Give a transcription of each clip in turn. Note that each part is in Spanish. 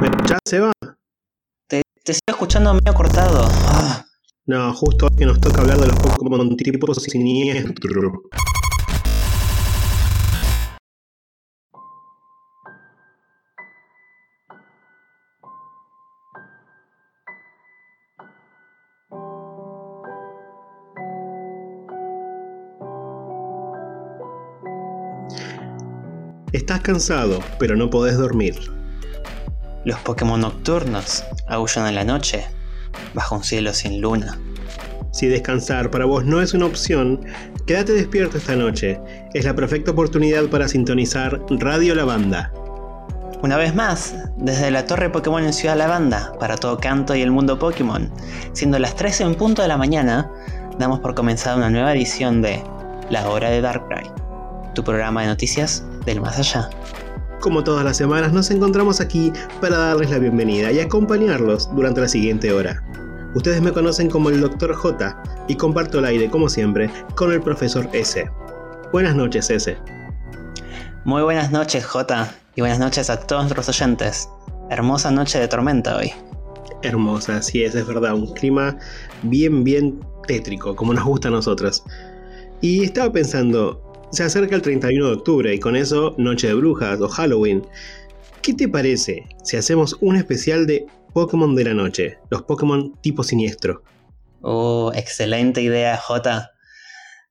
¿Me escuchás, Seba? Te, te sigo escuchando medio cortado. Ah, No, justo hoy que nos toca hablar de los Pokémon tipos siniestro. Estás cansado, pero no podés dormir. los Pokémon nocturnos aullan en la noche, bajo un cielo sin luna. Si descansar para vos no es una opción, quédate despierto esta noche. Es la perfecta oportunidad para sintonizar Radio Lavanda. Una vez más, desde la Torre Pokémon en Ciudad Lavanda, para todo canto y el mundo Pokémon, siendo las 13 en punto de la mañana, damos por comenzada una nueva edición de La Hora de Darkrai, tu programa de noticias del más allá. Como todas las semanas nos encontramos aquí para darles la bienvenida y acompañarlos durante la siguiente hora. Ustedes me conocen como el Dr. J y comparto el aire como siempre con el profesor S. Buenas noches S. Muy buenas noches, J, y buenas noches a todos nuestros oyentes. Hermosa noche de tormenta hoy. Hermosa, sí es, es verdad, un clima bien, bien tétrico, como nos gusta a nosotros. Y estaba pensando, se acerca el 31 de octubre y con eso Noche de Brujas o Halloween. ¿Qué te parece si hacemos un especial de Pokémon de la noche? Los Pokémon tipo siniestro. Oh, excelente idea, J.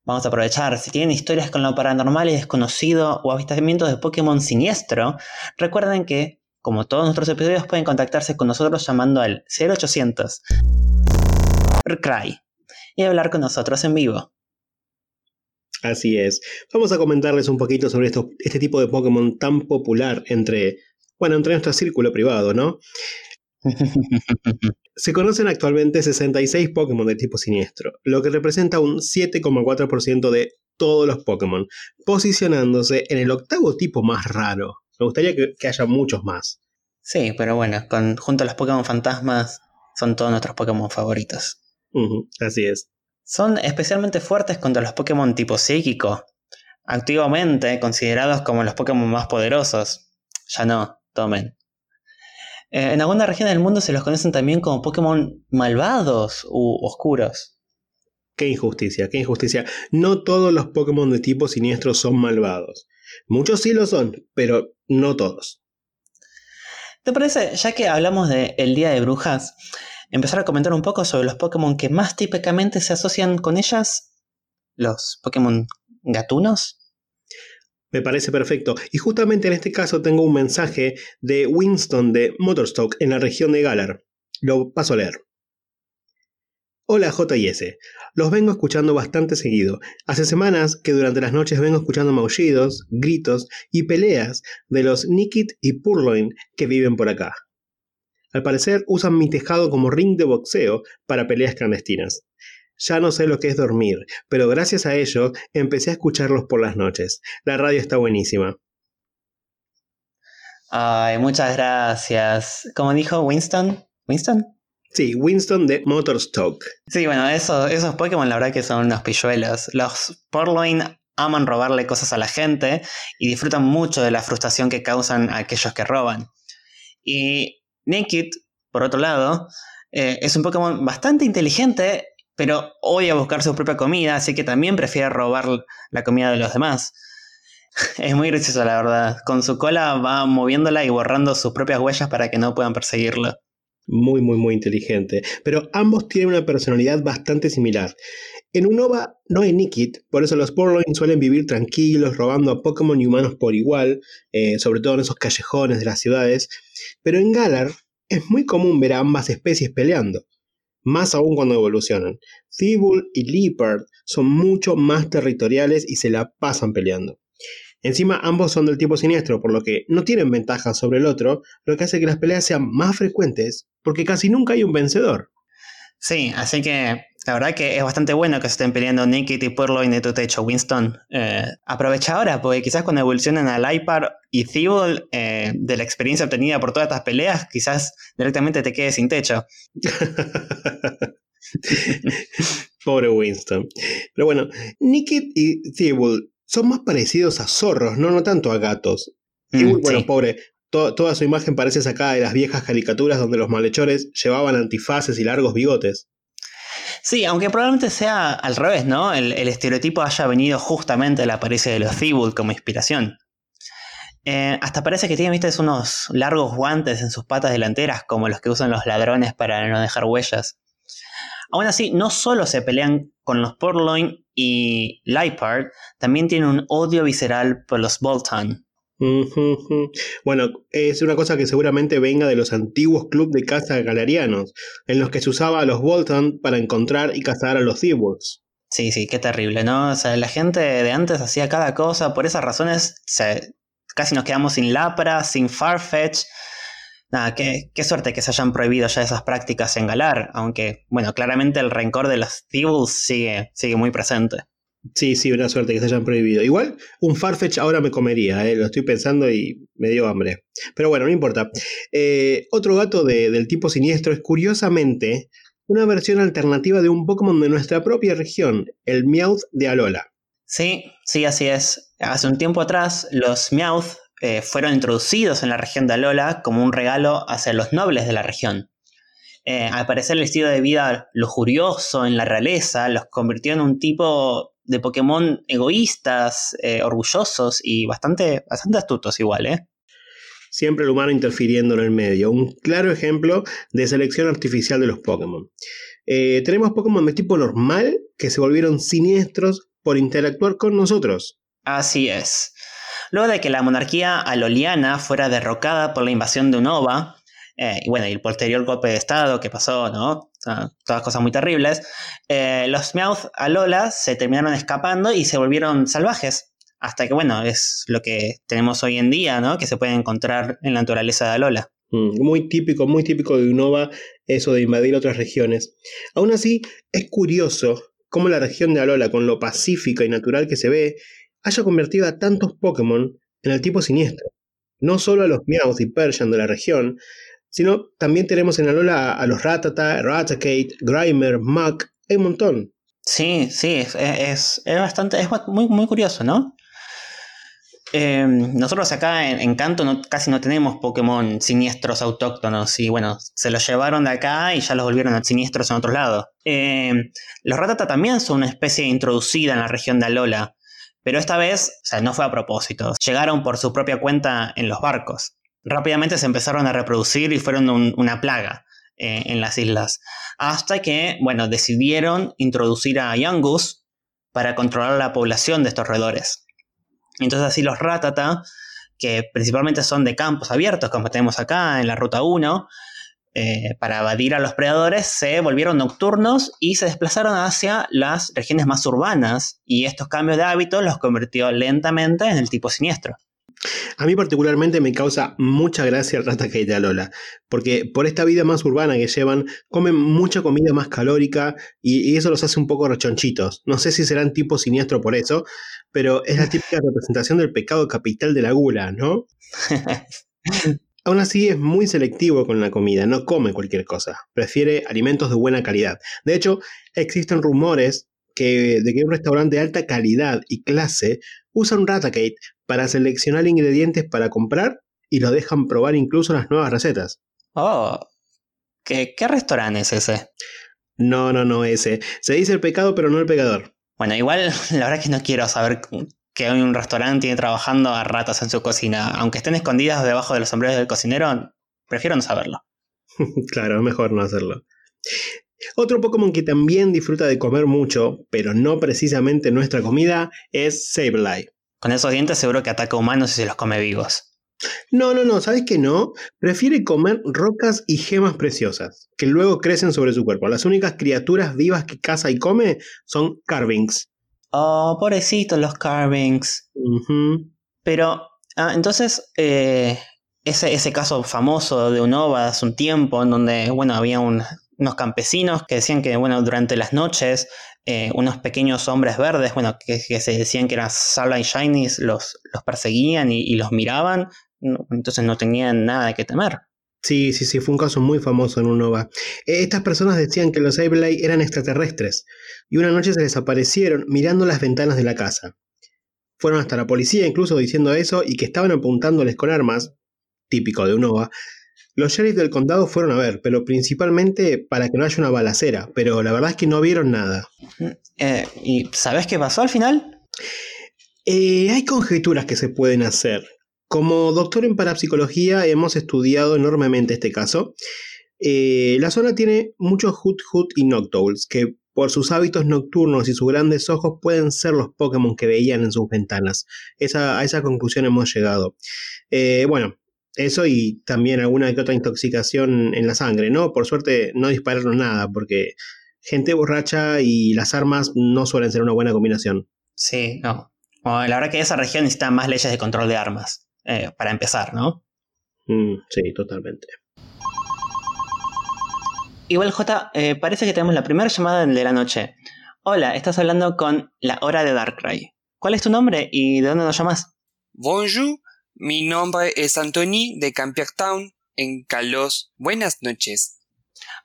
Vamos a aprovechar. Si tienen historias con lo paranormal y desconocido o avistamientos de Pokémon siniestro, recuerden que, como todos nuestros episodios, pueden contactarse con nosotros llamando al 0800 Cry y hablar con nosotros en vivo. Así es. Vamos a comentarles un poquito sobre esto, este tipo de Pokémon tan popular entre, bueno, entre nuestro círculo privado, ¿no? Se conocen actualmente 66 Pokémon de tipo siniestro, lo que representa un 7,4% de todos los Pokémon, posicionándose en el octavo tipo más raro. Me gustaría que, que haya muchos más. sí, pero bueno, con, junto a los Pokémon fantasmas, son todos nuestros Pokémon favoritos. Así es. Son especialmente fuertes contra los Pokémon tipo psíquico, activamente considerados como los Pokémon más poderosos. Ya no, tomen. Eh, en algunas regiones del mundo se los conocen también como Pokémon malvados u oscuros. Qué injusticia, qué injusticia. No todos los Pokémon de tipo siniestro son malvados. Muchos sí lo son, pero no todos. ¿Te parece, ya que hablamos de el Día de Brujas, empezar a comentar un poco sobre los Pokémon que más típicamente se asocian con ellas? Los Pokémon gatunos. Me parece perfecto. Y justamente en este caso tengo un mensaje de Winston de Motorstock en la región de Galar. Lo paso a leer. Hola JS, los vengo escuchando bastante seguido. Hace semanas que durante las noches vengo escuchando maullidos, gritos y peleas de los Nikit y Purloin que viven por acá. Al parecer usan mi tejado como ring de boxeo para peleas clandestinas. Ya no sé lo que es dormir, pero gracias a ello empecé a escucharlos por las noches. La radio está buenísima. Ay, muchas gracias. Como dijo Winston. ¿Winston? Sí, Winston de Motorstock. Sí, bueno, eso- esos Pokémon la verdad que son unos pilluelos. Los Purloin aman robarle cosas a la gente y disfrutan mucho de la frustración que causan a aquellos que roban. Y Nikit, por otro lado, eh, es un Pokémon bastante inteligente, pero odia buscar su propia comida, así que también prefiere robar la comida de los demás. Es muy gracioso, la verdad. Con su cola va moviéndola y borrando sus propias huellas para que no puedan perseguirlo. Muy, muy, muy inteligente. Pero ambos tienen una personalidad bastante similar. En Unova no hay Nikit, por eso los Purloin suelen vivir tranquilos, robando a Pokémon y humanos por igual, eh, sobre todo en esos callejones de las ciudades. Pero en Galar es muy común ver a ambas especies peleando, más aún cuando evolucionan. Thibault y Leopard son mucho más territoriales y se la pasan peleando. Encima ambos son del tipo siniestro, por lo que no tienen ventaja sobre el otro, lo que hace que las peleas sean más frecuentes, porque casi nunca hay un vencedor. Sí, así que la verdad que es bastante bueno que se estén peleando Nikit y Purloin de tu techo, Winston. Eh, aprovecha ahora, porque quizás cuando evolucionen a Lipar y Thibault, eh, de la experiencia obtenida por todas estas peleas, quizás directamente te quedes sin techo. Pobre Winston. Pero bueno, Nikit y Thibault son más parecidos a zorros, no, no tanto a gatos. Mm, bueno, pobre, toda su imagen parece sacada de las viejas caricaturas donde los malhechores llevaban antifaces y largos bigotes. Sí, aunque probablemente sea al revés, ¿no? El, estereotipo haya venido justamente de la apariencia de los Thibault como inspiración. Eh, hasta parece que tiene, viste, unos largos guantes en sus patas delanteras, como los que usan los ladrones para no dejar huellas. Aún así, no solo se pelean con los Portloin y Leipard, también tienen un odio visceral por los Bolton. Bueno, es una cosa que seguramente venga de los antiguos clubes de caza galerianos, en los que se usaba a los Bolton para encontrar y cazar a los Thieves. Sí, sí, qué terrible, ¿no? O sea, la gente de antes hacía cada cosa, por esas razones casi nos quedamos sin Lapra, sin Farfetch. Nada, qué, qué, suerte que se hayan prohibido ya esas prácticas en Galar, aunque, bueno, claramente el rencor de los Thieves sigue, sigue muy presente. Sí, sí, una suerte que se hayan prohibido. Igual, un Farfetch ahora me comería, eh, lo estoy pensando y me dio hambre. Pero bueno, no importa. Eh, otro gato del tipo siniestro es curiosamente una versión alternativa de un Pokémon de nuestra propia región, el Meowth de Alola. Sí, sí, así es. Hace un tiempo atrás, los Meowth eh, fueron introducidos en la región de Alola como un regalo hacia los nobles de la región. al parecer, el estilo de vida lujurioso en la realeza los convirtió en un tipo de Pokémon egoístas, eh, orgullosos y bastante, bastante astutos igual, ¿eh? Siempre el humano interfiriendo en el medio. Un claro ejemplo de selección artificial de los Pokémon. Eh, tenemos Pokémon de tipo normal que se volvieron siniestros por interactuar con nosotros. Así es. Luego de que la monarquía aloliana fuera derrocada por la invasión de Unova, eh, y bueno, y el posterior golpe de Estado que pasó, ¿no? todas cosas muy terribles. Eh, los Meowth a Lola se terminaron escapando y se volvieron salvajes. Hasta que, bueno, es lo que tenemos hoy en día, ¿no? Que se puede encontrar en la naturaleza de Alola. Mm, muy típico, muy típico de Unova eso de invadir otras regiones. Aún así, es curioso cómo la región de Alola, con lo pacífica y natural que se ve, haya convertido a tantos Pokémon en el tipo siniestro. No solo a los Meowth y Persian de la región, sino también tenemos en Alola a, los Ratata, Raticate, Grimer, Mac, hay un montón. Sí, sí, es, es, bastante, es muy, muy curioso, ¿no? Em, nosotros acá en, Canto no, casi no tenemos Pokémon siniestros autóctonos y bueno, se los llevaron de acá y ya los volvieron siniestros en otros lados. Em, los Ratata también son una especie introducida en la región de Alola, pero esta vez, o sea, no fue a propósito, llegaron por su propia cuenta en los barcos rápidamente se empezaron a reproducir y fueron una plaga eh, en las islas. Hasta que, bueno, decidieron introducir a Yangus para controlar la población de estos roedores. Entonces así los ratata, que principalmente son de campos abiertos, como tenemos acá en la Ruta 1, eh, para evadir a los predadores, se volvieron nocturnos y se desplazaron hacia las regiones más urbanas, y estos cambios de hábito los convirtió lentamente en el tipo siniestro. A mí particularmente me causa mucha gracia el Ratakate de Alola, porque por esta vida más urbana que llevan, comen mucha comida más calórica y, eso los hace un poco rechonchitos. No sé si serán tipo siniestro por eso, pero es la típica representación del pecado capital de la gula, ¿no? Aún así es muy selectivo con la comida, no come cualquier cosa, prefiere alimentos de buena calidad. De hecho, existen rumores que, de que un restaurante de alta calidad y clase usa un Ratakate para seleccionar ingredientes para comprar y lo dejan probar incluso las nuevas recetas. Oh, ¿qué, qué restaurante es ese? No, no, no ese. Se dice el pecado, pero no el pecador. Bueno, igual la verdad es que no quiero saber que un restaurante tiene trabajando a ratas en su cocina. Aunque estén escondidas debajo de los sombreros del cocinero, prefiero no saberlo. claro, mejor no hacerlo. Otro Pokémon que también disfruta de comer mucho, pero no precisamente nuestra comida, es Sableye. Con esos dientes seguro que ataca humanos y se los come vivos. No, no, no, ¿sabes que no? Prefiere comer rocas y gemas preciosas, que luego crecen sobre su cuerpo. Las únicas criaturas vivas que caza y come son carvings. Oh, pobrecitos los carvings. Pero, ah, entonces, eh, ese, ese caso famoso de Unova hace un tiempo, en donde, bueno, había un, unos campesinos que decían que, bueno, durante las noches, eh, unos pequeños hombres verdes, bueno, que, se decían que eran Sala y Shinies, los, los perseguían y, los miraban, entonces no tenían nada que temer. Sí, sí, sí, fue un caso muy famoso en Unova. Eh, estas personas decían que los Sableye eran extraterrestres y una noche se desaparecieron mirando las ventanas de la casa. fueron hasta la policía incluso diciendo eso y que estaban apuntándoles con armas, típico de Unova. Los sheriffs del condado fueron a ver, pero principalmente para que no haya una balacera, pero la verdad es que no vieron nada. Eh, ¿Y sabes qué pasó al final? Eh, hay conjeturas que se pueden hacer. Como doctor en parapsicología hemos estudiado enormemente este caso. Eh, la zona tiene muchos Hoot Hoot y Noctowls, que por sus hábitos nocturnos y sus grandes ojos pueden ser los Pokémon que veían en sus ventanas. a esa conclusión hemos llegado. bueno, eso y también alguna que otra intoxicación en la sangre, ¿no? Por suerte no dispararon nada, porque gente borracha y las armas no suelen ser una buena combinación. Sí, no. la verdad que esa región necesita más leyes de control de armas, eh, para empezar, ¿no? Mm, sí, totalmente. Igual, J, eh, parece que tenemos la primera llamada de la noche. Hola, estás hablando con la hora de Darkrai. ¿Cuál es tu nombre y de dónde nos llamas? Bonjour, mi nombre es Anthony de Town en Calos. Buenas noches.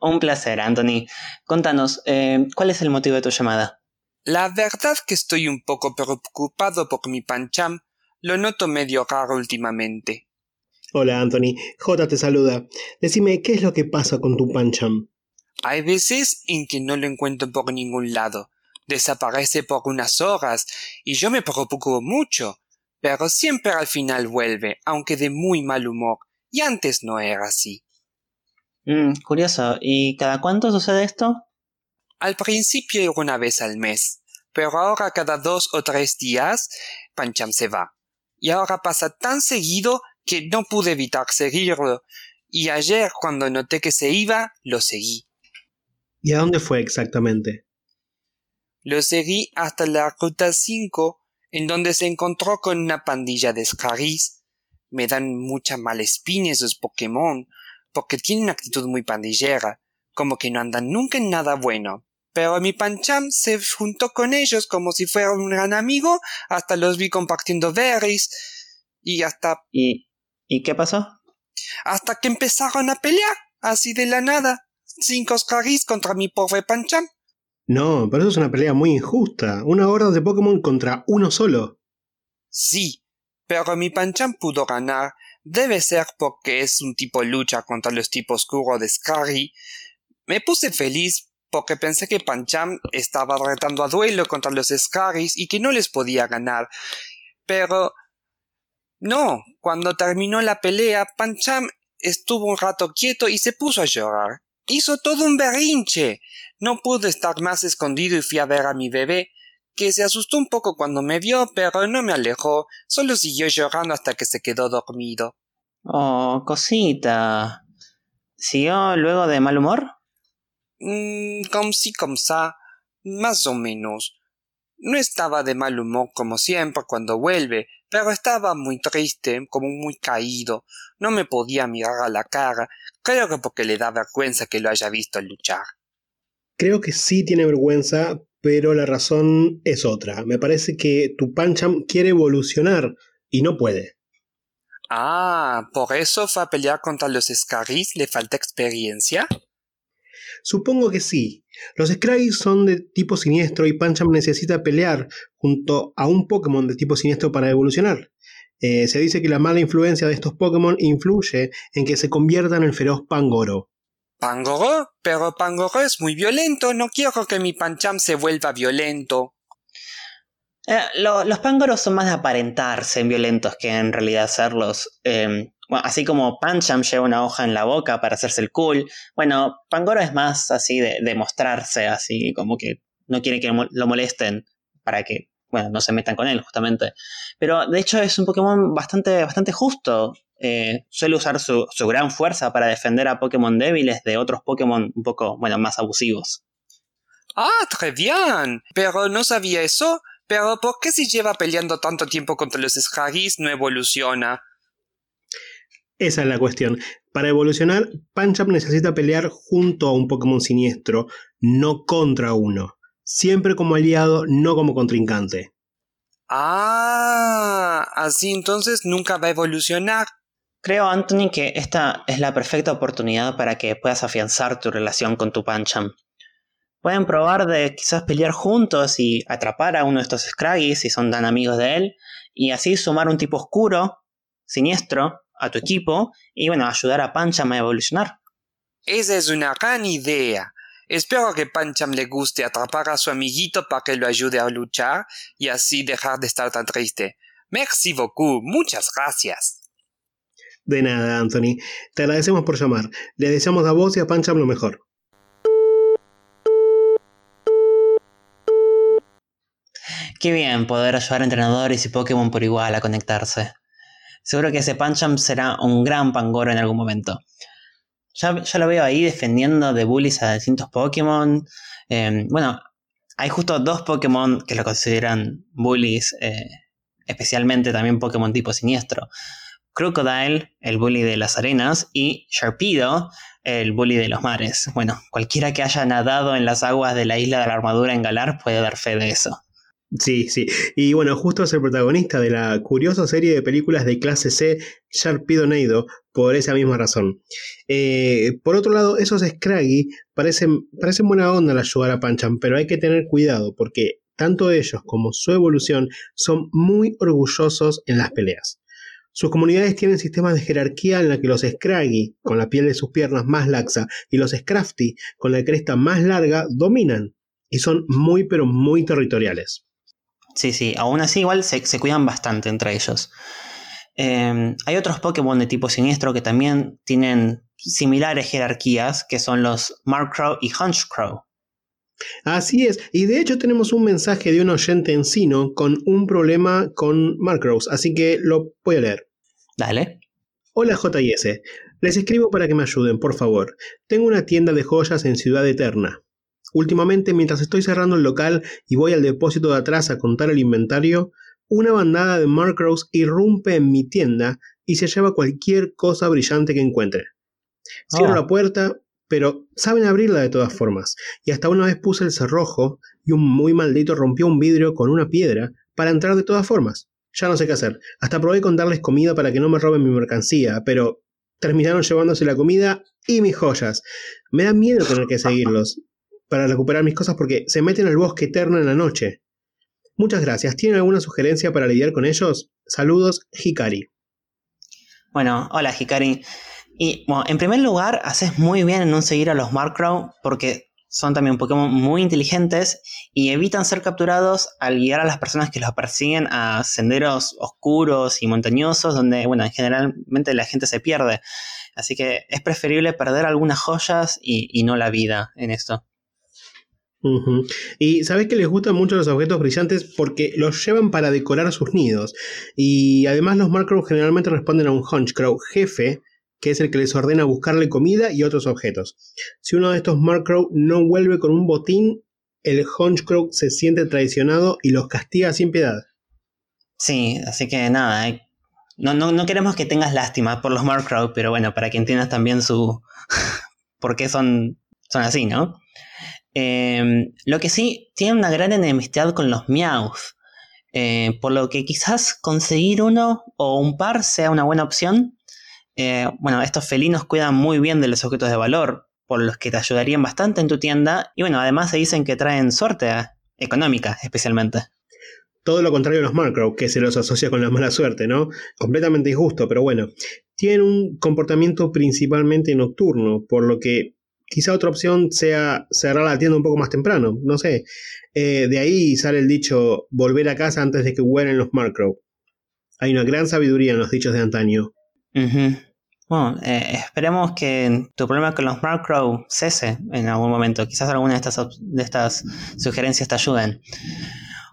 Un placer, Anthony. Contanos, eh, ¿cuál es el motivo de tu llamada? La verdad que estoy un poco preocupado por mi pancham. Lo noto medio raro últimamente. Hola, Anthony. J te saluda. Decime, ¿qué es lo que pasa con tu pancham? Hay veces en que no lo encuentro por ningún lado. Desaparece por unas horas y yo me preocupo mucho pero siempre al final vuelve, aunque de muy mal humor, y antes no era así. Mm, curioso. ¿Y cada cuánto sucede esto? Al principio era una vez al mes, pero ahora cada dos o tres días Pancham se va. Y ahora pasa tan seguido que no pude evitar seguirlo, y ayer cuando noté que se iba, lo seguí. ¿Y a dónde fue exactamente? Lo seguí hasta la ruta 5 en donde se encontró con una pandilla de Scaris. Me dan mucha mala espina esos Pokémon, porque tienen una actitud muy pandillera, como que no andan nunca en nada bueno. Pero mi Pancham se juntó con ellos como si fuera un gran amigo, hasta los vi compartiendo berries, y hasta... ¿Y, ¿Y qué pasó? Hasta que empezaron a pelear, así de la nada. Cinco Scaris contra mi pobre Pancham. No, pero eso es una pelea muy injusta. Una horda de Pokémon contra uno solo. Sí, pero mi Pancham pudo ganar. Debe ser porque es un tipo lucha contra los tipos oscuros de Scary. Me puse feliz porque pensé que Pancham estaba retando a duelo contra los Scaris y que no les podía ganar. Pero... No, cuando terminó la pelea, Pancham estuvo un rato quieto y se puso a llorar. Hizo todo un berrinche. No pude estar más escondido y fui a ver a mi bebé, que se asustó un poco cuando me vio, pero no me alejó, solo siguió llorando hasta que se quedó dormido. Oh, cosita. ¿Siguió luego de mal humor? Mmm, como si como sa, más o menos. No estaba de mal humor como siempre cuando vuelve, pero estaba muy triste, como muy caído. No me podía mirar a la cara, creo que porque le da vergüenza que lo haya visto luchar. Creo que sí tiene vergüenza, pero la razón es otra. Me parece que tu Pancham quiere evolucionar y no puede. Ah, ¿por eso fue a pelear contra los Scaris? ¿Le falta experiencia? Supongo que sí. Los Scaris son de tipo siniestro y Pancham necesita pelear junto a un Pokémon de tipo siniestro para evolucionar. Eh, se dice que la mala influencia de estos Pokémon influye en que se conviertan en el feroz Pangoro. ¿Pangoro? Pero Pangoro es muy violento. No quiero que mi Pancham se vuelva violento. Eh, los Pangoros son más de aparentarse violentos que en realidad serlos. Em, así como Pancham lleva una hoja en la boca para hacerse el cool. Bueno, Pangoro es más así de, de mostrarse, así como que no quiere que lo molesten para que, bueno, no se metan con él, justamente. Pero de hecho es un Pokémon bastante, bastante justo. Eh, suele usar su, gran fuerza para defender a Pokémon débiles de otros Pokémon un poco, bueno, más abusivos. Ah, très bien. Pero no sabía eso. Pero ¿por qué si lleva peleando tanto tiempo contra los Scargis no evoluciona? Esa es la cuestión. Para evolucionar, Pancham necesita pelear junto a un Pokémon siniestro, no contra uno. Siempre como aliado, no como contrincante. Ah, así entonces nunca va a evolucionar. Creo, Anthony, que esta es la perfecta oportunidad para que puedas afianzar tu relación con tu Pancham. pueden probar de quizás pelear juntos y atrapar a uno de estos Scraggies si son tan amigos de él, y así sumar un tipo oscuro, siniestro, a tu equipo, y bueno, ayudar a Pancham a evolucionar. Esa es una gran idea. Espero que Pancham le guste atrapar a su amiguito para que lo ayude a luchar y así dejar de estar tan triste. Merci beaucoup, muchas gracias. De nada, Anthony. Te agradecemos por llamar. Le deseamos a vos y a Pancham lo mejor. Qué bien poder ayudar a entrenadores y Pokémon por igual a conectarse. Seguro que ese Pancham será un gran Pangoro en algún momento. Ya, lo veo ahí defendiendo de bullies a distintos Pokémon. Em, bueno, hay justo dos Pokémon que lo consideran bullies, eh, especialmente también Pokémon tipo siniestro. Crocodile, el bully de las arenas, y Sharpedo, el bully de los mares. Bueno, cualquiera que haya nadado en las aguas de la isla de la armadura en Galar puede dar fe de eso. Sí, sí. Y bueno, justo es el protagonista de la curiosa serie de películas de clase C, Sharpedo Neido, por esa misma razón. Eh, por otro lado, esos Scraggy parecen, parecen buena onda al ayudar a Pancham, pero hay que tener cuidado porque tanto ellos como su evolución son muy orgullosos en las peleas. Sus comunidades tienen sistemas de jerarquía en la que los Scraggy, con la piel de sus piernas más laxa, y los Scrafty, con la cresta más larga, dominan, y son muy pero muy territoriales. Sí, sí, aún así igual se, cuidan bastante entre ellos. Em, hay otros Pokémon de tipo siniestro que también tienen similares jerarquías, que son los Markcrow y Hunchcrow. Así es, y de hecho tenemos un mensaje de un oyente encino con un problema con Markcrows, así que lo voy a leer. Dale. Hola JS, les escribo para que me ayuden, por favor. Tengo una tienda de joyas en Ciudad Eterna. Últimamente, mientras estoy cerrando el local y voy al depósito de atrás a contar el inventario, una bandada de Markrows irrumpe en mi tienda y se lleva cualquier cosa brillante que encuentre. Cierro ah. la puerta, pero saben abrirla de todas formas, y hasta una vez puse el cerrojo y un muy maldito rompió un vidrio con una piedra para entrar de todas formas. Ya no sé qué hacer. Hasta probé con darles comida para que no me roben mi mercancía, pero terminaron llevándose la comida y mis joyas. Me da miedo tener que seguirlos para recuperar mis cosas porque se meten al bosque eterno en la noche. Muchas gracias. ¿Tienen alguna sugerencia para lidiar con ellos? Saludos, Hikari. Bueno, hola Hikari. Y bueno, en primer lugar, haces muy bien en no seguir a los Markrow porque son también Pokémon muy inteligentes y evitan ser capturados al guiar a las personas que los persiguen a senderos oscuros y montañosos donde, bueno, generalmente la gente se pierde. Así que es preferible perder algunas joyas y, y no la vida en esto. Y sabes que les gustan mucho los objetos brillantes porque los llevan para decorar sus nidos. Y además los Markrow generalmente responden a un Hunchcrow jefe, que es el que les ordena buscarle comida y otros objetos. Si uno de estos Markrow no vuelve con un botín, el Hunchcrow se siente traicionado y los castiga sin piedad. Sí, así que nada, eh, no, no, no, queremos que tengas lástima por los Markrow, pero bueno, para que entiendas también su... por qué son, son así, ¿no? Em, lo que sí, tiene una gran enemistad con los Meowth. Por lo que quizás conseguir uno o un par sea una buena opción. Eh, bueno, estos felinos cuidan muy bien de los objetos de valor, por los que te ayudarían bastante en tu tienda. Y bueno, además se dicen que traen suerte eh, económica, especialmente. Todo lo contrario a los Markrow, que se los asocia con la mala suerte, ¿no? Completamente injusto, pero bueno. Tienen un comportamiento principalmente nocturno, por lo que quizá otra opción sea cerrar la tienda un poco más temprano, no sé. Eh, de ahí sale el dicho volver a casa antes de que huelen los Markrow. Hay una gran sabiduría en los dichos de antaño. Bueno, eh, esperemos que tu problema con los Markrow cese en algún momento. Quizás alguna de estas, de estas sugerencias te ayuden.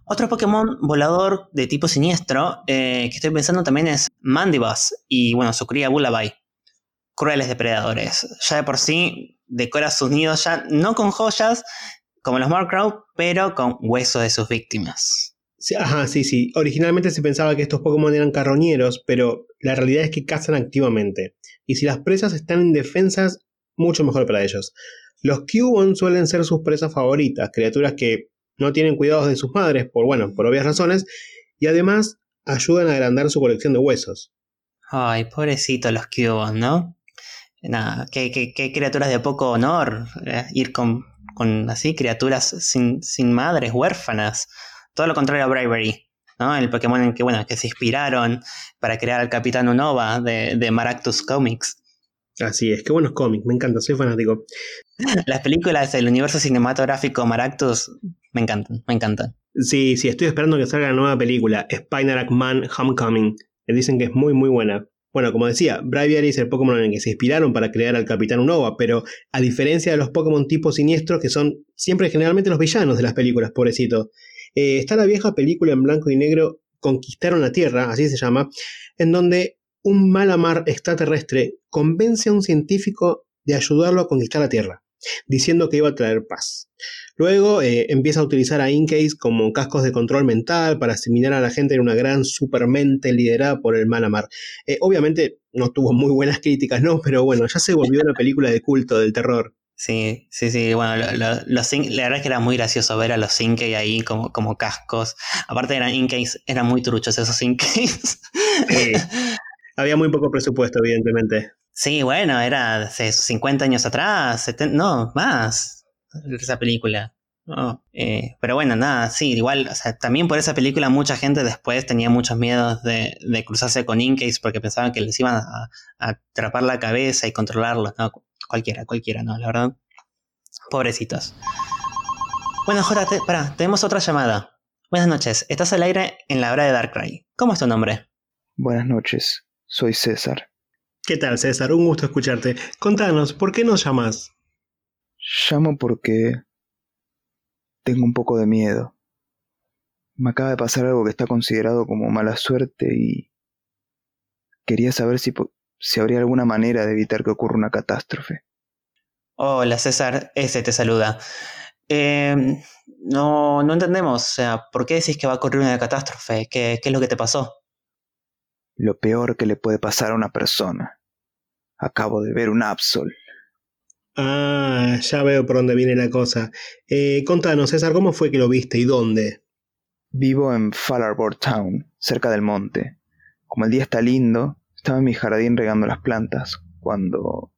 Otro Pokémon volador de tipo siniestro eh, que estoy pensando también es Mandibus y bueno, su cría Bullabay. Crueles depredadores. Ya de por sí decora sus nidos ya no con joyas como los Markrow, pero con huesos de sus víctimas. Sí, ajá, sí, sí. Originalmente se pensaba que estos Pokémon eran carroñeros, pero la realidad es que cazan activamente. Y si las presas están indefensas, mucho mejor para ellos. Los Cubone suelen ser sus presas favoritas, criaturas que no tienen cuidados de sus madres, por bueno, por obvias razones, y además ayudan a agrandar su colección de huesos. Ay, pobrecito los Cubone, ¿no? Nada, qué, criaturas de poco honor eh, ir con, con así criaturas sin, sin madres, huérfanas. Todo lo contrario a Bravery, ¿no? El Pokémon en que, bueno, que se inspiraron para crear al Capitán Unova de, de Maractus Comics. Así es, qué buenos cómics, me encanta, soy fanático. Las películas del universo cinematográfico Maractus me encantan, me encantan. Sí, sí, estoy esperando que salga la nueva película, Spider Man Homecoming. Me dicen que es muy, muy buena. Bueno, como decía, Braviary es el Pokémon en el que se inspiraron para crear al Capitán Unova, pero a diferencia de los Pokémon tipo siniestros, que son siempre generalmente los villanos de las películas, pobrecito, eh, está la vieja película en blanco y negro Conquistaron la Tierra, así se llama, en donde un malamar extraterrestre convence a un científico de ayudarlo a conquistar la Tierra, diciendo que iba a traer paz. Luego eh, empieza a utilizar a Incase como cascos de control mental para asimilar a la gente en una gran supermente liderada por el Malamar. Eh, obviamente no tuvo muy buenas críticas, ¿no? Pero bueno, ya se volvió una película de culto del terror. Sí, sí, sí. Bueno, los la verdad es que era muy gracioso ver a los Incase ahí como, como cascos. Aparte eran Incase, eran muy truchos esos Incase. Había muy poco presupuesto, evidentemente. Sí, bueno, era hace 50 años atrás, no, más esa película. Eh, pero bueno, nada, sí, igual, o sea, también por esa película mucha gente después tenía muchos miedos de, cruzarse con Incase porque pensaban que les iban a, atrapar la cabeza y controlarlos. No, cualquiera, cualquiera, no, la verdad. Pobrecitos. Bueno, J, para, tenemos otra llamada. Buenas noches, estás al aire en la hora de Darkrai. ¿Cómo es tu nombre? Buenas noches, soy César. ¿Qué tal, César? Un gusto escucharte. Contanos, ¿por qué nos llamas? Llamo porque tengo un poco de miedo. Me acaba de pasar algo que está considerado como mala suerte y quería saber si, si habría alguna manera de evitar que ocurra una catástrofe. Hola César, ese te saluda. Em, no, no entendemos, o sea, ¿por qué decís que va a ocurrir una catástrofe? ¿Qué, ¿Qué es lo que te pasó? Lo peor que le puede pasar a una persona. Acabo de ver un Absol. Ah, ya veo por dónde viene la cosa. Eh, contanos, César, ¿cómo fue que lo viste y dónde? Vivo en Fallarboard Town, cerca del monte. Como el día está lindo, estaba en mi jardín regando las plantas, cuando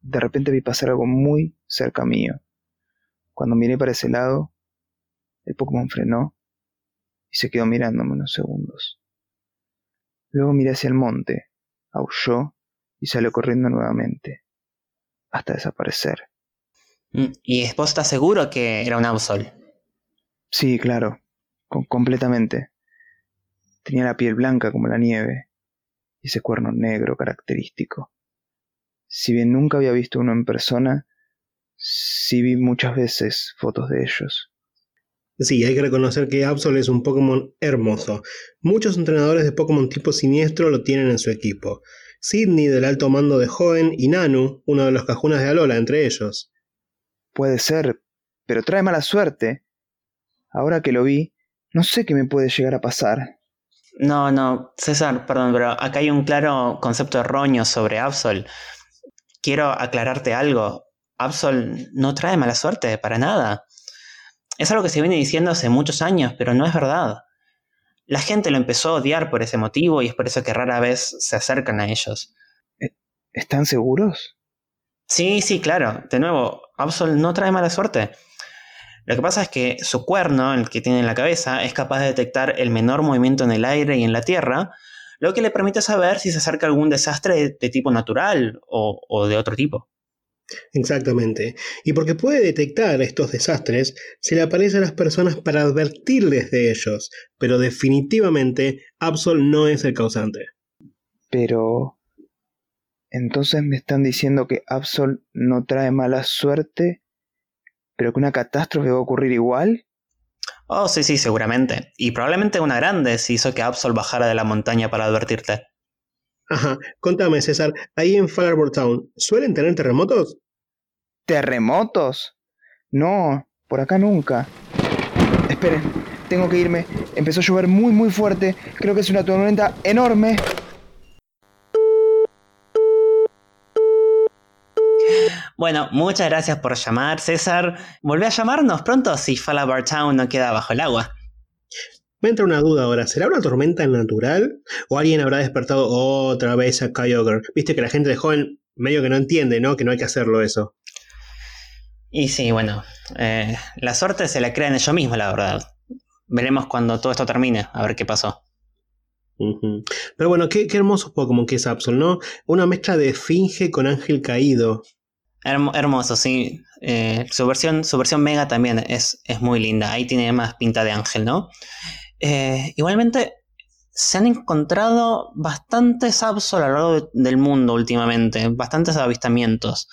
de repente vi pasar algo muy cerca mío. Cuando miré para ese lado, el Pokémon frenó y se quedó mirándome unos segundos. Luego miré hacia el monte, aulló y salió corriendo nuevamente hasta desaparecer. Mm, ¿Y vos estás seguro que era un Absol? Sí, claro, completamente. Tenía la piel blanca como la nieve y ese cuerno negro característico. Si bien nunca había visto uno en persona, sí vi muchas veces fotos de ellos. Sí, hay que reconocer que Absol es un Pokémon hermoso. Muchos entrenadores de Pokémon tipo siniestro lo tienen en su equipo. Sidney del alto mando de Joven y Nanu, uno de los cajunas de Alola, entre ellos. Puede ser, pero trae mala suerte. Ahora que lo vi, no sé qué me puede llegar a pasar. No, no, César, perdón, pero acá hay un claro concepto erróneo sobre Absol. Quiero aclararte algo. Absol no trae mala suerte, para nada. Es algo que se viene diciendo hace muchos años, pero no es verdad. La gente lo empezó a odiar por ese motivo y es por eso que rara vez se acercan a ellos. ¿E-, ¿Están seguros? Sí, sí, claro. De nuevo, Absol no trae mala suerte. Lo que pasa es que su cuerno, el que tiene en la cabeza, es capaz de detectar el menor movimiento en el aire y en la tierra, lo que le permite saber si se acerca algún desastre de, tipo natural o, o de otro tipo. Exactamente. Y porque puede detectar estos desastres, se le aparece a las personas para advertirles de ellos, pero definitivamente Absol no es el causante. Pero... Entonces me están diciendo que Absol no trae mala suerte, pero que una catástrofe va a ocurrir igual. Oh, sí, sí, seguramente. Y probablemente una grande si hizo que Absol bajara de la montaña para advertirte. Ajá, contame César, ahí en Fallerboard Town, ¿suelen tener terremotos? ¿Terremotos? No, por acá nunca. Esperen, tengo que irme. Empezó a llover muy muy fuerte. Creo que es una tormenta enorme. Bueno, muchas gracias por llamar, César. Volvé a llamarnos pronto si Fallerboard Town no queda bajo el agua. Me entra una duda ahora, ¿será una tormenta natural? ¿O alguien habrá despertado otra vez a Kyogre? Viste que la gente de joven medio que no entiende, ¿no? Que no hay que hacerlo eso. Y sí, bueno, eh, la suerte se la crean ellos mismos, la verdad. Veremos cuando todo esto termine, a ver qué pasó. Pero bueno, qué, qué hermoso Pokémon que es Absol, ¿no? Una mezcla de Finge con Ángel Caído. Hermo- hermoso, sí. Eh, su, versión, su versión Mega también es, es muy linda. Ahí tiene más pinta de ángel, ¿no? Eh, igualmente, se han encontrado bastantes Absol a lo largo de- del mundo últimamente. Bastantes avistamientos.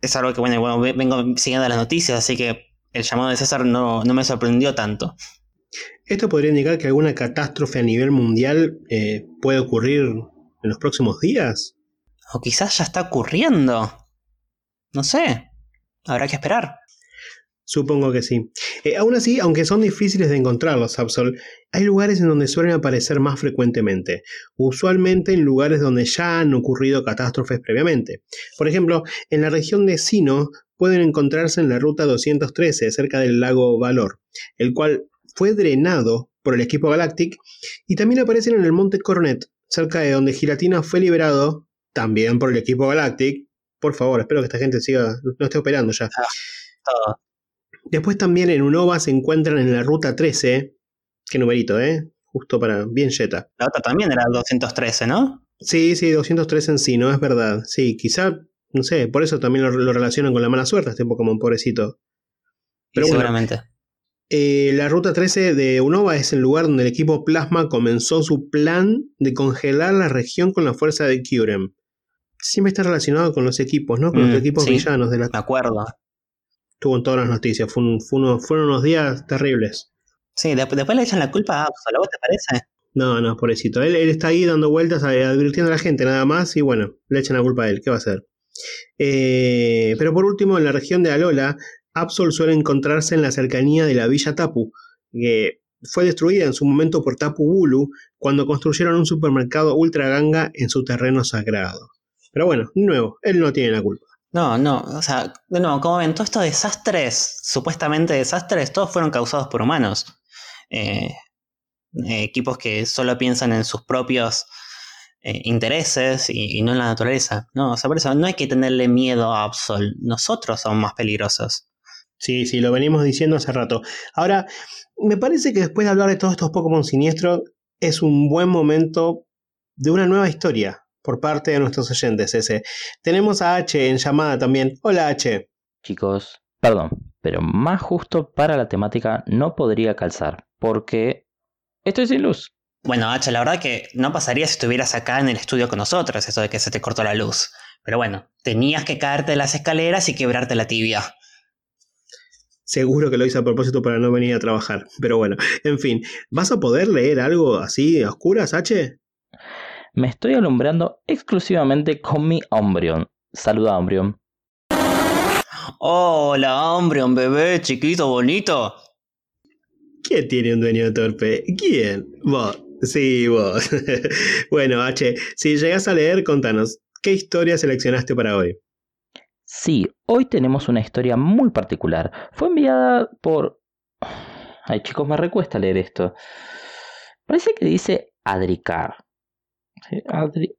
Es algo que, bueno, bueno, ve- vengo siguiendo las noticias, así que el llamado de César no, no me sorprendió tanto. Esto podría indicar que alguna catástrofe a nivel mundial eh, puede ocurrir en los próximos días. O quizás ya está ocurriendo. No sé. Habrá que esperar. Supongo que sí. Eh, aún así, aunque son difíciles de encontrar los Absol, hay lugares en donde suelen aparecer más frecuentemente, usualmente en lugares donde ya han ocurrido catástrofes previamente. Por ejemplo, en la región de Sino pueden encontrarse en la ruta 213, cerca del lago Valor, el cual fue drenado por el equipo Galactic, y también aparecen en el monte Coronet, cerca de donde Giratina fue liberado, también por el equipo Galactic. Por favor, espero que esta gente siga, no esté operando ya. Todo. Después también en Unova se encuentran en la ruta 13. Qué numerito, ¿eh? Justo para. Bien Jetta. La otra también era 213, ¿no? Sí, sí, 203 en sí, no es verdad. Sí, quizá, no sé, por eso también lo, lo relacionan con la mala suerte, este Pokémon, pobrecito. Pero Y bueno. seguramente. Eh, la ruta 13 de Unova es el lugar donde el equipo Plasma comenzó su plan de congelar la región con la fuerza de Kyurem. Siempre está relacionado con los equipos, ¿no? Con Mm, los equipos sí. villanos de la. Me acuerdo. Estuvo en todas las noticias. Fue un- fue uno- fueron unos días terribles. Sí, de- después le echan la culpa a Absol, ¿a vos te parece? No, no, pobrecito. Él, él está ahí dando vueltas, advirtiendo a la gente nada más y bueno, le echan la culpa a él. ¿Qué va a hacer? Eh, pero por último, en la región de Alola, Absol suele encontrarse en la cercanía de la villa Tapu, que fue destruida en su momento por Tapu Bulu cuando construyeron un supermercado Ultra Ganga en su terreno sagrado. Pero bueno, de nuevo, él no tiene la culpa. No, no, o sea, de como ven, todos estos desastres, supuestamente desastres, todos fueron causados por humanos. Eh, eh, equipos que solo piensan en sus propios eh, intereses y, y no en la naturaleza. No, o sea, por eso no hay que tenerle miedo a Absol. Nosotros somos más peligrosos. Sí, sí, lo venimos diciendo hace rato. Ahora, me parece que después de hablar de todos estos Pokémon siniestros, es un buen momento de una nueva historia por parte de nuestros oyentes, ese. Tenemos a H en llamada también. Hola H. Chicos, perdón, pero más justo para la temática no podría calzar, porque estoy sin luz. Bueno, H, la verdad que no pasaría si estuvieras acá en el estudio con nosotros, eso de que se te cortó la luz. Pero bueno, tenías que caerte de las escaleras y quebrarte la tibia. Seguro que lo hice a propósito para no venir a trabajar. Pero bueno, en fin, ¿vas a poder leer algo así a oscuras, H? Me estoy alumbrando exclusivamente con mi Umbreon. Saluda, Umbreon. Hola, hombre, un bebé chiquito, bonito. ¿Quién tiene un dueño torpe? ¿Quién? Vos. Sí, vos. bueno, H, si llegas a leer, contanos, ¿qué historia seleccionaste para hoy? Sí, hoy tenemos una historia muy particular. Fue enviada por... Ay chicos, me recuesta leer esto. Parece que dice Adricar.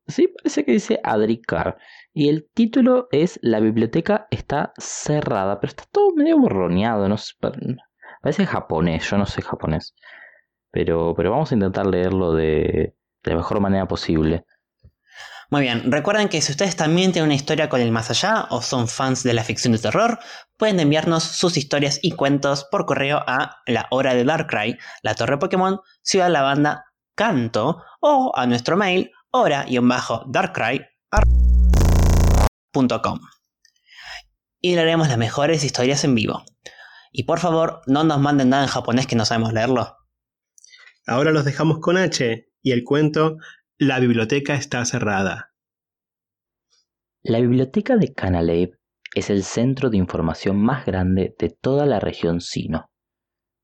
Sí, parece que dice Adricar. Y el título es La biblioteca está cerrada, pero está todo medio borroneado. No sé, pa- parece japonés, yo no sé japonés. Pero, pero vamos a intentar leerlo de, de la mejor manera posible. Muy bien, recuerden que si ustedes también tienen una historia con el más allá o son fans de la ficción de terror, pueden enviarnos sus historias y cuentos por correo a la hora de Darkrai, la torre Pokémon, Ciudad Lavanda, Canto o a nuestro mail hora-darkrai.com. Y leeremos las mejores historias en vivo. Y por favor, no nos manden nada en japonés que no sabemos leerlo. Ahora los dejamos con H y el cuento La biblioteca está cerrada. La biblioteca de Canalave es el centro de información más grande de toda la región Sino,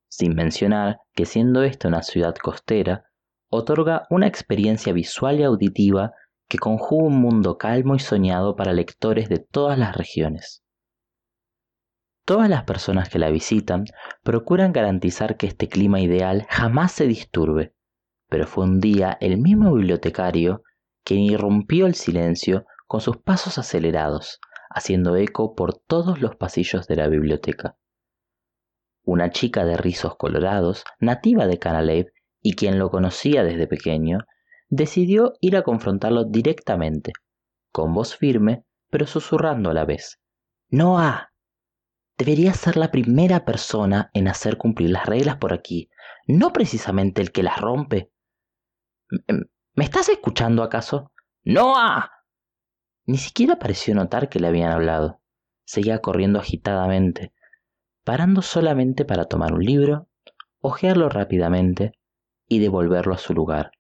sin mencionar que siendo esta una ciudad costera, otorga una experiencia visual y auditiva que conjuga un mundo calmo y soñado para lectores de todas las regiones. Todas las personas que la visitan procuran garantizar que este clima ideal jamás se disturbe, pero fue un día el mismo bibliotecario quien irrumpió el silencio con sus pasos acelerados, haciendo eco por todos los pasillos de la biblioteca. Una chica de rizos colorados, nativa de Canalave y quien lo conocía desde pequeño, decidió ir a confrontarlo directamente, con voz firme, pero susurrando a la vez. Noah, deberías ser la primera persona en hacer cumplir las reglas por aquí, no precisamente el que las rompe. ¿Me estás escuchando acaso? ¡Noah! Ni siquiera pareció notar que le habían hablado. Seguía corriendo agitadamente, parando solamente para tomar un libro, hojearlo rápidamente y devolverlo a su lugar.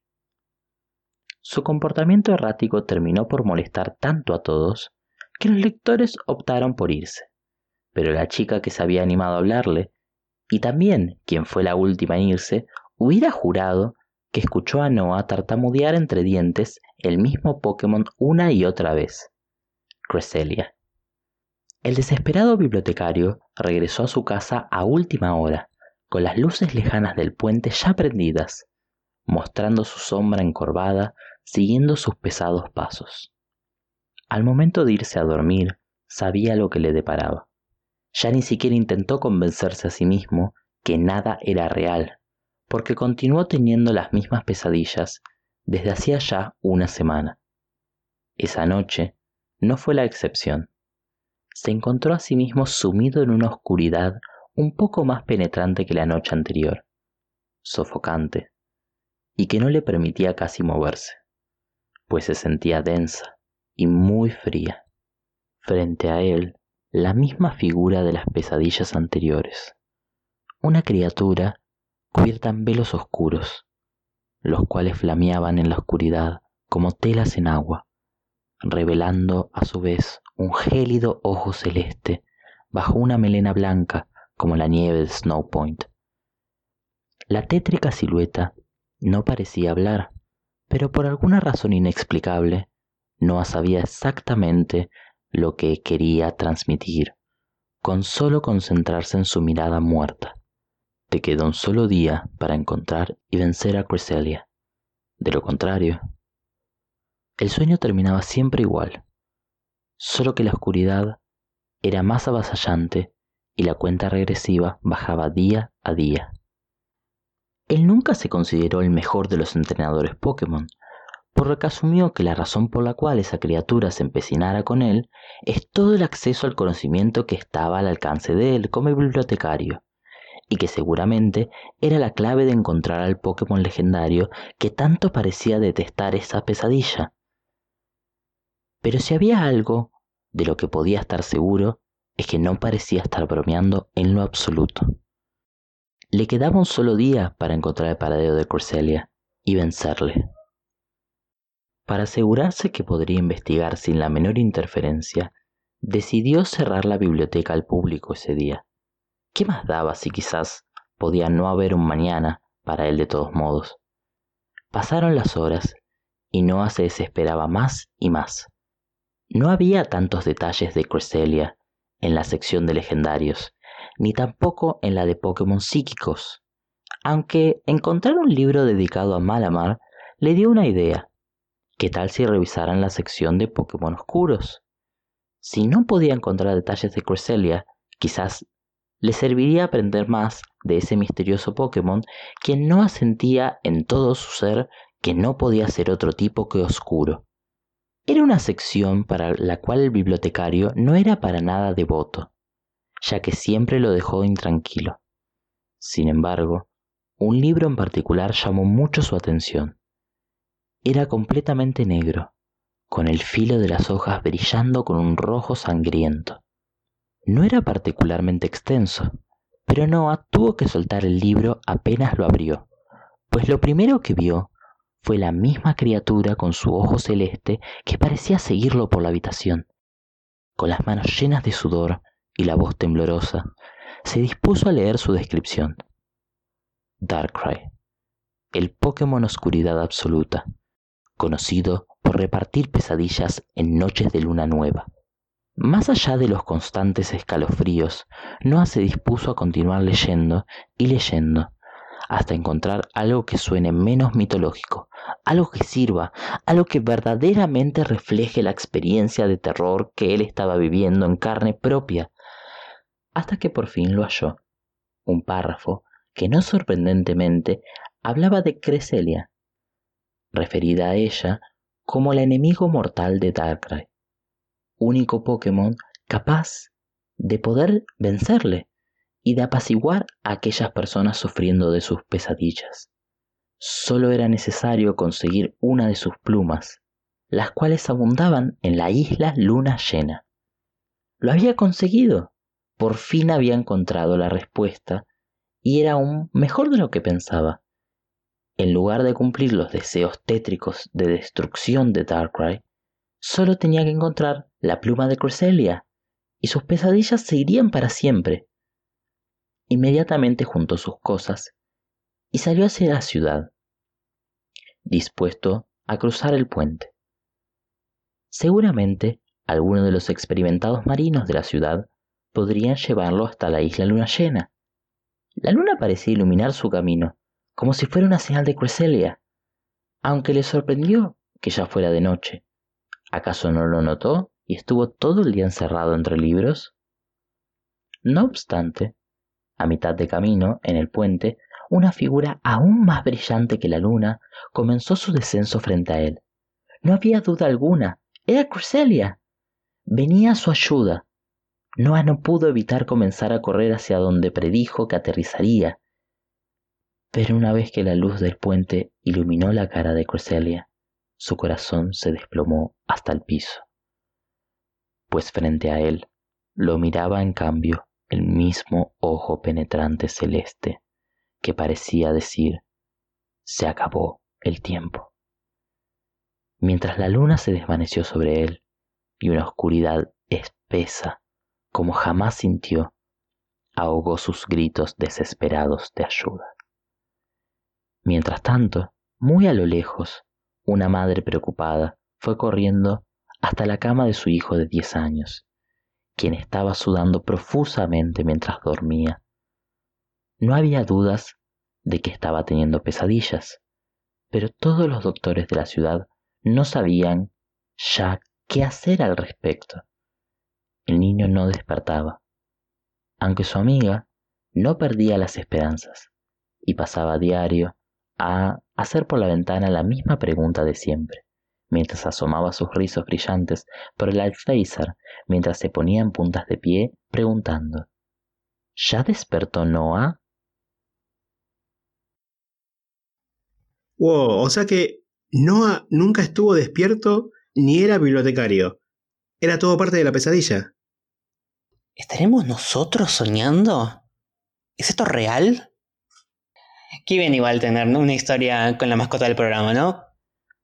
Su comportamiento errático terminó por molestar tanto a todos que los lectores optaron por irse. Pero la chica que se había animado a hablarle, y también quien fue la última en irse, hubiera jurado que escuchó a Noah tartamudear entre dientes el mismo Pokémon una y otra vez. Cresselia. El desesperado bibliotecario regresó a su casa a última hora, con las luces lejanas del puente ya prendidas, mostrando su sombra encorvada, siguiendo sus pesados pasos. Al momento de irse a dormir, sabía lo que le deparaba. Ya ni siquiera intentó convencerse a sí mismo que nada era real, porque continuó teniendo las mismas pesadillas desde hacía ya una semana. Esa noche no fue la excepción. Se encontró a sí mismo sumido en una oscuridad un poco más penetrante que la noche anterior, sofocante, y que no le permitía casi moverse, pues se sentía densa y muy fría. Frente a él, la misma figura de las pesadillas anteriores, una criatura cubierta en velos oscuros, los cuales flameaban en la oscuridad como telas en agua, revelando a su vez un gélido ojo celeste bajo una melena blanca como la nieve de Snow Point. La tétrica silueta no parecía hablar, pero por alguna razón inexplicable no sabía exactamente lo que quería transmitir, con solo concentrarse en su mirada muerta. Te queda un solo día para encontrar y vencer a Cresselia. De lo contrario, el sueño terminaba siempre igual, solo que la oscuridad era más avasallante y la cuenta regresiva bajaba día a día. Él nunca se consideró el mejor de los entrenadores Pokémon, por lo que asumió que la razón por la cual esa criatura se empecinara con él es todo el acceso al conocimiento que estaba al alcance de él como bibliotecario, y que seguramente era la clave de encontrar al Pokémon legendario que tanto parecía detestar esa pesadilla. Pero si había algo de lo que podía estar seguro, es que no parecía estar bromeando en lo absoluto. Le quedaba un solo día para encontrar el paradero de Corselia y vencerle. Para asegurarse que podría investigar sin la menor interferencia, decidió cerrar la biblioteca al público ese día. ¿Qué más daba si quizás podía no haber un mañana para él de todos modos? Pasaron las horas y Noah se desesperaba más y más. No había tantos detalles de Cresselia en la sección de legendarios, ni tampoco en la de Pokémon psíquicos, aunque encontrar un libro dedicado a Malamar le dio una idea. ¿Qué tal si revisaran la sección de Pokémon oscuros? Si no podía encontrar detalles de Cresselia, quizás le serviría aprender más de ese misterioso Pokémon quien no asentía en todo su ser que no podía ser otro tipo que oscuro. Era una sección para la cual el bibliotecario no era para nada devoto, ya que siempre lo dejó intranquilo. Sin embargo, un libro en particular llamó mucho su atención. Era completamente negro, con el filo de las hojas brillando con un rojo sangriento. No era particularmente extenso, pero Noah tuvo que soltar el libro apenas lo abrió, pues lo primero que vio fue la misma criatura con su ojo celeste que parecía seguirlo por la habitación. Con las manos llenas de sudor y la voz temblorosa, se dispuso a leer su descripción. Darkrai, el Pokémon Oscuridad Absoluta, conocido por repartir pesadillas en noches de luna nueva. Más allá de los constantes escalofríos, Noah se dispuso a continuar leyendo y leyendo, hasta encontrar algo que suene menos mitológico, algo que sirva, algo que verdaderamente refleje la experiencia de terror que él estaba viviendo en carne propia, hasta que por fin lo halló. Un párrafo que no sorprendentemente hablaba de Creselia, referida a ella como el enemigo mortal de Darkrai, único Pokémon capaz de poder vencerle y de apaciguar a aquellas personas sufriendo de sus pesadillas. Solo era necesario conseguir una de sus plumas, las cuales abundaban en la isla Luna Llena. Lo había conseguido. Por fin había encontrado la respuesta y era aún mejor de lo que pensaba. En lugar de cumplir los deseos tétricos de destrucción de Darkrai, solo tenía que encontrar la pluma de Cresselia y sus pesadillas se irían para siempre. Inmediatamente juntó sus cosas y salió hacia la ciudad, dispuesto a cruzar el puente. Seguramente algunos de los experimentados marinos de la ciudad podrían llevarlo hasta la isla luna llena. La luna parecía iluminar su camino, como si fuera una señal de Cresselia, aunque le sorprendió que ya fuera de noche. ¿Acaso no lo notó y estuvo todo el día encerrado entre libros? No obstante, a mitad de camino, en el puente, una figura aún más brillante que la luna comenzó su descenso frente a él. No había duda alguna, era Cresselia. Venía a su ayuda. Noah no pudo evitar comenzar a correr hacia donde predijo que aterrizaría. Pero una vez que la luz del puente iluminó la cara de Cresselia, su corazón se desplomó hasta el piso, pues frente a él lo miraba en cambio el mismo ojo penetrante celeste que parecía decir, se acabó el tiempo. Mientras la luna se desvaneció sobre él y una oscuridad espesa, como jamás sintió, ahogó sus gritos desesperados de ayuda. Mientras tanto, muy a lo lejos, una madre preocupada fue corriendo hasta la cama de su hijo de diez años quien estaba sudando profusamente mientras dormía. No había dudas de que estaba teniendo pesadillas, pero todos los doctores de la ciudad no sabían ya qué hacer al respecto. El niño no despertaba, aunque su amiga no perdía las esperanzas y pasaba a diario a hacer por la ventana la misma pregunta de siempre mientras asomaba sus rizos brillantes por el alféizar mientras se ponía en puntas de pie, preguntando: ¿Ya despertó Noah? Wow, o sea que Noah nunca estuvo despierto ni era bibliotecario. Era todo parte de la pesadilla. ¿Estaremos nosotros soñando? ¿Es esto real? Qué bien igual tener una historia con la mascota del programa, ¿no?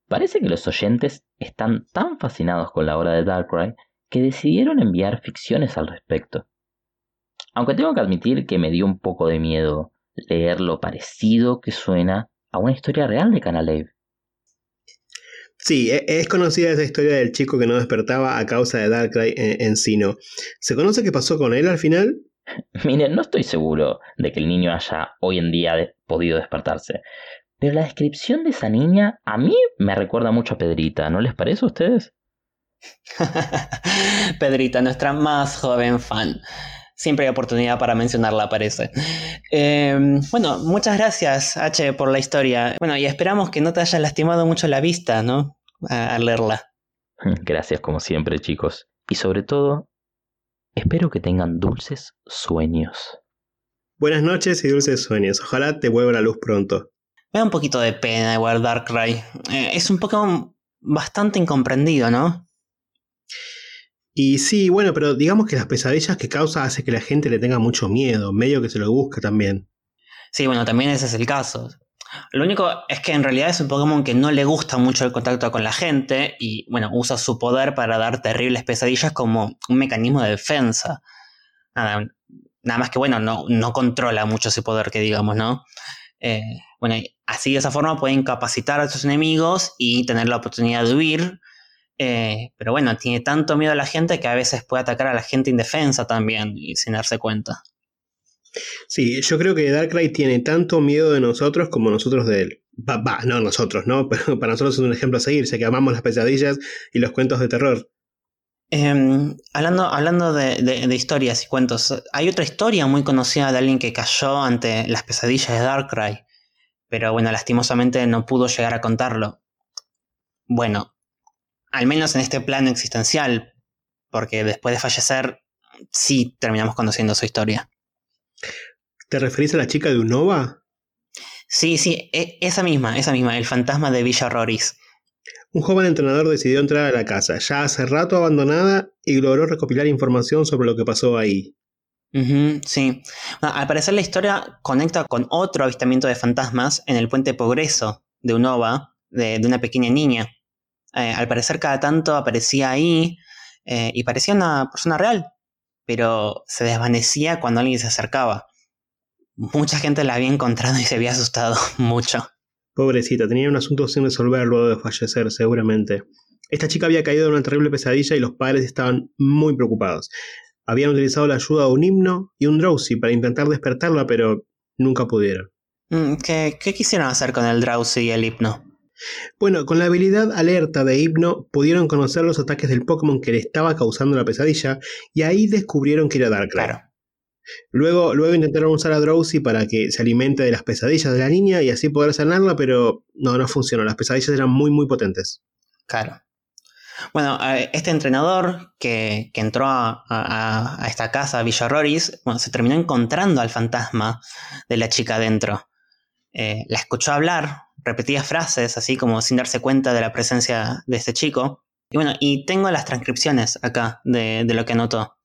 Parece que los oyentes están tan fascinados con la obra de Darkrai que decidieron enviar ficciones al respecto. Aunque tengo que admitir que me dio un poco de miedo leer lo parecido que suena a una historia real de Canalave. Sí, e-, es conocida esa historia del chico que no despertaba a causa de Darkrai en, Sino. ¿Se conoce qué pasó con él al final? Miren, no estoy seguro de que el niño haya hoy en día podido despertarse, pero la descripción de esa niña a mí me recuerda mucho a Pedrita, ¿no les parece a ustedes? Pedrita, nuestra más joven fan. Siempre hay oportunidad para mencionarla, parece. Em, bueno, muchas gracias, H, por la historia. Bueno, y esperamos que no te haya lastimado mucho la vista, ¿no? Al leerla. Gracias, como siempre, chicos. Y sobre todo, espero que tengan dulces sueños. Buenas noches y dulces sueños. Ojalá te vuelva la luz pronto. Me da un poquito de pena igual Darkrai. Eh, es un Pokémon bastante incomprendido, ¿no? Y sí, bueno, pero digamos que las pesadillas que causa hace que la gente le tenga mucho miedo, medio que se lo busca también. Sí, bueno, también ese es el caso. Lo único es que en realidad es un Pokémon que no le gusta mucho el contacto con la gente y, bueno, usa su poder para dar terribles pesadillas como un mecanismo de defensa. Nada, nada más que, bueno, no, no controla mucho ese poder que digamos, ¿no? Eh, bueno, así de esa forma pueden capacitar a sus enemigos y tener la oportunidad de huir. Eh, pero bueno, tiene tanto miedo a la gente que a veces puede atacar a la gente indefensa también y sin darse cuenta. Sí, yo creo que Darkrai tiene tanto miedo de nosotros como nosotros de él. Va, va, no nosotros, ¿no? Pero para nosotros es un ejemplo a seguir, ya que amamos las pesadillas y los cuentos de terror. Em, hablando hablando de, de- de historias y cuentos, hay otra historia muy conocida de alguien que cayó ante las pesadillas de Darkrai, pero bueno, lastimosamente no pudo llegar a contarlo. Bueno, al menos en este plano existencial, porque después de fallecer, sí terminamos conociendo su historia. ¿Te referís a la chica de Unova? Sí, sí, e- esa misma, esa misma, el fantasma de Villa Roris. Un joven entrenador decidió entrar a la casa, ya hace rato abandonada, y logró recopilar información sobre lo que pasó ahí. Sí. Al parecer la historia conecta con otro avistamiento de fantasmas en el puente Progreso de Unova, de, de una pequeña niña. Eh, al parecer cada tanto aparecía ahí eh, y parecía una persona real, pero se desvanecía cuando alguien se acercaba. Mucha gente la había encontrado y se había asustado mucho. Pobrecita, tenía un asunto sin resolver luego de fallecer, seguramente. Esta chica había caído en una terrible pesadilla y los padres estaban muy preocupados. Habían utilizado la ayuda de un himno y un drowsy para intentar despertarla, pero nunca pudieron. Mm, ¿Qué, qué quisieron hacer con el Drowsy y el hipno? Bueno, con la habilidad alerta de Hipno pudieron conocer los ataques del Pokémon que le estaba causando la pesadilla y ahí descubrieron que era Darkrai. Claro. Luego, luego intentaron usar a Drowsy para que se alimente de las pesadillas de la niña y así poder sanarla, pero no, no funcionó. Las pesadillas eran muy, muy potentes. Claro. Bueno, este entrenador que, que entró a, a- a esta casa, Villa Roris, bueno, se terminó encontrando al fantasma de la chica adentro. Eh, la escuchó hablar, repetía frases, así como sin darse cuenta de la presencia de este chico. Y bueno, y tengo las transcripciones acá de, de lo que anotó.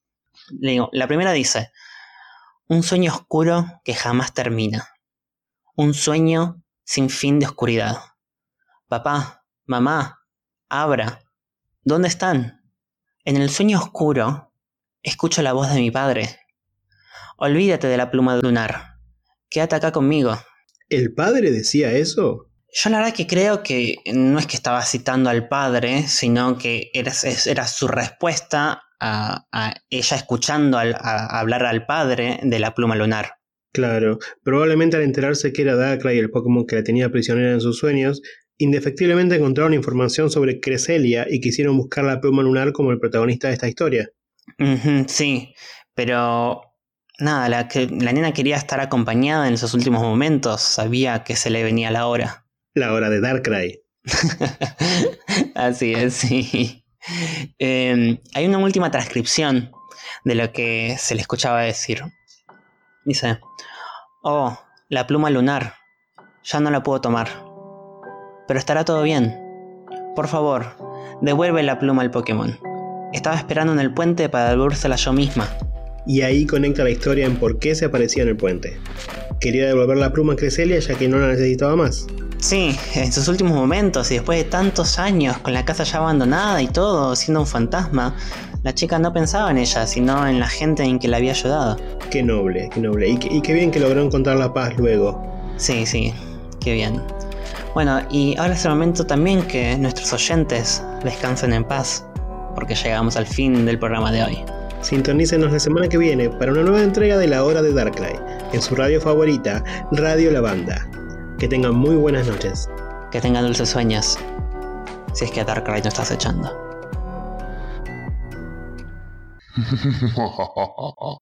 Le digo, la primera dice, un sueño oscuro que jamás termina. Un sueño sin fin de oscuridad. Papá, mamá, Abra, ¿dónde están? En el sueño oscuro, escucho la voz de mi padre. Olvídate de la pluma lunar. Quédate acá conmigo. ¿El padre decía eso? Yo la verdad que creo que no es que estaba citando al padre, sino que era, su respuesta a, a ella escuchando al- a hablar al padre de la pluma lunar. Claro, probablemente al enterarse que era Darkrai el Pokémon que la tenía prisionera en sus sueños, indefectiblemente encontraron información sobre Cresselia y quisieron buscar la pluma lunar como el protagonista de esta historia. Sí, pero nada, la, que, la nena quería estar acompañada en esos últimos momentos, sabía que se le venía la hora. La hora de Darkrai. Así es, sí. Eh, hay una última transcripción de lo que se le escuchaba decir. Dice, oh, la pluma lunar, ya no la puedo tomar. Pero estará todo bien. Por favor, devuelve la pluma al Pokémon. Estaba esperando en el puente para devolvérsela yo misma. Y ahí conecta la historia en por qué se aparecía en el puente. Quería devolver la pluma a Cresselia ya que no la necesitaba más. Sí, en sus últimos momentos y después de tantos años, con la casa ya abandonada y todo, siendo un fantasma, la chica no pensaba en ella, sino en la gente en que la había ayudado. Qué noble, qué noble. Y, qué- y qué bien que logró encontrar la paz luego. Sí, sí, qué bien. Bueno, y ahora es el momento también que nuestros oyentes descansen en paz, porque llegamos al fin del programa de hoy. Sintonícenos la semana que viene para una nueva entrega de La Hora de Darkrai, en su radio favorita, Radio La Banda. Que tengan muy buenas noches. Que tengan dulces sueños, si es que a Darkrai no estás echando.